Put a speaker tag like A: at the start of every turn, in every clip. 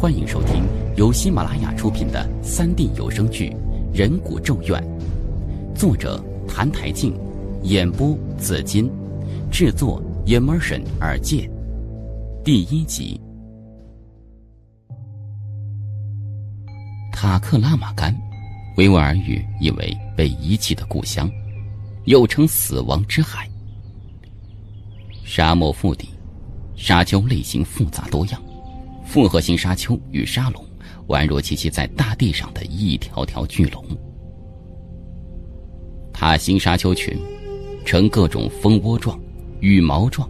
A: 欢迎收听由喜马拉雅出品的三 D 有声剧《人骨咒怨》，作者谭台静，演播紫金，制作 Immersion 耳界，第一集。塔克拉玛干，维吾尔语意为被遗弃的故乡，又称死亡之海。沙漠腹地，沙丘类型复杂多样。复合型沙丘与沙龙，宛若栖息在大地上的一条条巨龙。塔形沙丘群呈各种蜂窝状、羽毛状、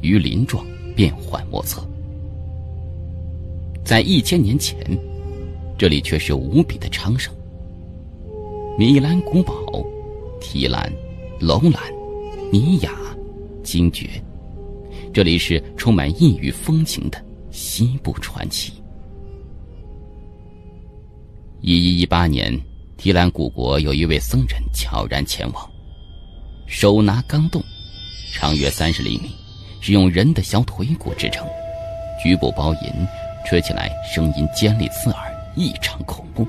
A: 鱼鳞状，变幻莫测。在一千年前，这里却是无比的昌盛。米兰古堡、提兰、楼兰、尼雅、精绝，这里是充满异域风情的。西部传奇。一一一八年，提兰古国有一位僧人悄然前往，手拿钢洞，长约三十厘米，是用人的小腿骨制成，局部包银，吹起来声音尖利刺耳，异常恐怖。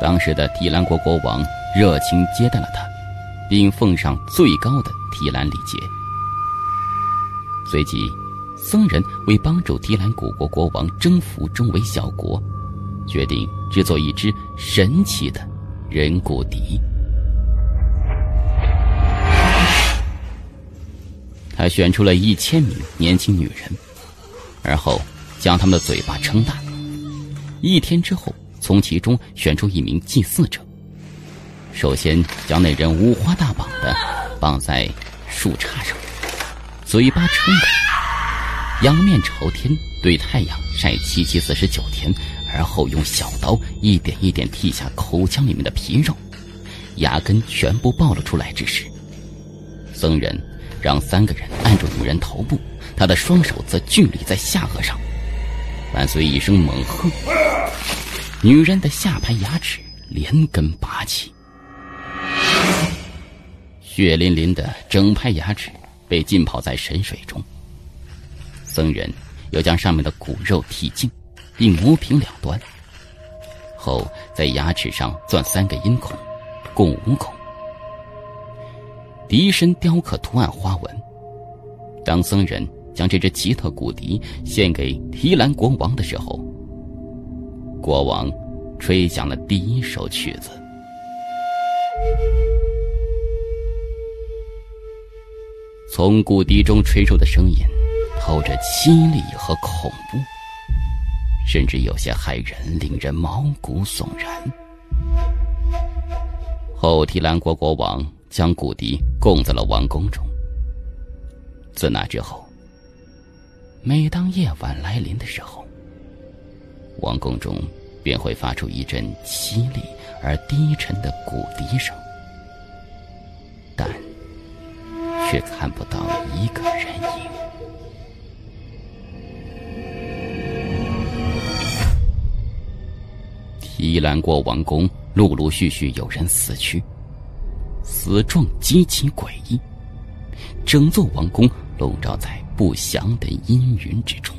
A: 当时的提兰国国王热情接待了他，并奉上最高的提兰礼节，随即。僧人为帮助提兰古国国王征服周围小国，决定制作一只神奇的人骨笛。他选出了一千名年轻女人，而后将他们的嘴巴撑大。一天之后，从其中选出一名祭祀者。首先将那人五花大绑的绑在树杈上，嘴巴撑大。仰面朝天，对太阳晒七七四十九天，而后用小刀一点一点剔下口腔里面的皮肉，牙根全部暴露出来之时，僧人让三个人按住女人头部，他的双手则聚立在下颌上，伴随一声猛喝，女人的下排牙齿连根拔起，血淋淋的整排牙齿被浸泡在神水中。僧人又将上面的骨肉剔净，并磨平两端，后在牙齿上钻三个阴孔，共五孔。笛身雕刻图案花纹。当僧人将这只奇特骨笛献给提兰国王的时候，国王吹响了第一首曲子。从骨笛中吹出的声音。透着凄厉和恐怖，甚至有些骇人，令人毛骨悚然。后提兰国国王将骨笛供在了王宫中。自那之后，每当夜晚来临的时候，王宫中便会发出一阵凄厉而低沉的骨笛声，但却看不到一个人影。伊兰国王宫陆陆续续有人死去，死状极其诡异，整座王宫笼罩在不祥的阴云之中。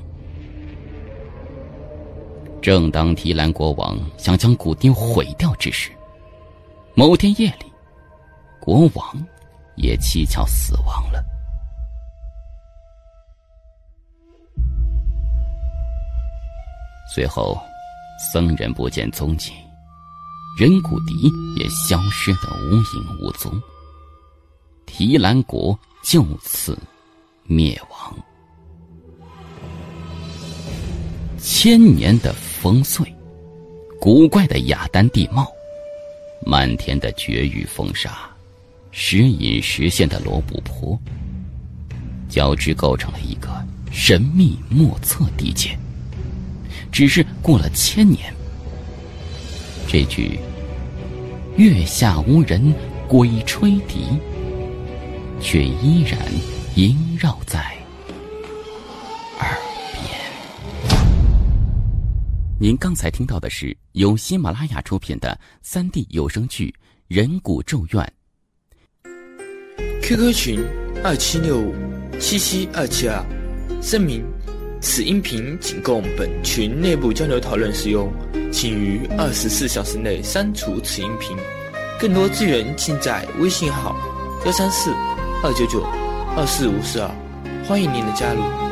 A: 正当提兰国王想将古丁毁掉之时，某天夜里，国王也蹊跷死亡了。随后。僧人不见踪迹，人骨笛也消失的无影无踪。提兰国就此灭亡。千年的风岁，古怪的雅丹地貌，漫天的绝域风沙，时隐时现的罗布泊，交织构成了一个神秘莫测地界。只是过了千年，这句“月下无人鬼吹笛”却依然萦绕在耳边。您刚才听到的是由喜马拉雅出品的三 D 有声剧《人骨咒怨》。
B: QQ 群：二七六五七七二七二，声明。此音频仅供本群内部交流讨论使用，请于二十四小时内删除此音频。更多资源尽在微信号：幺三四二九九二四五四二，欢迎您的加入。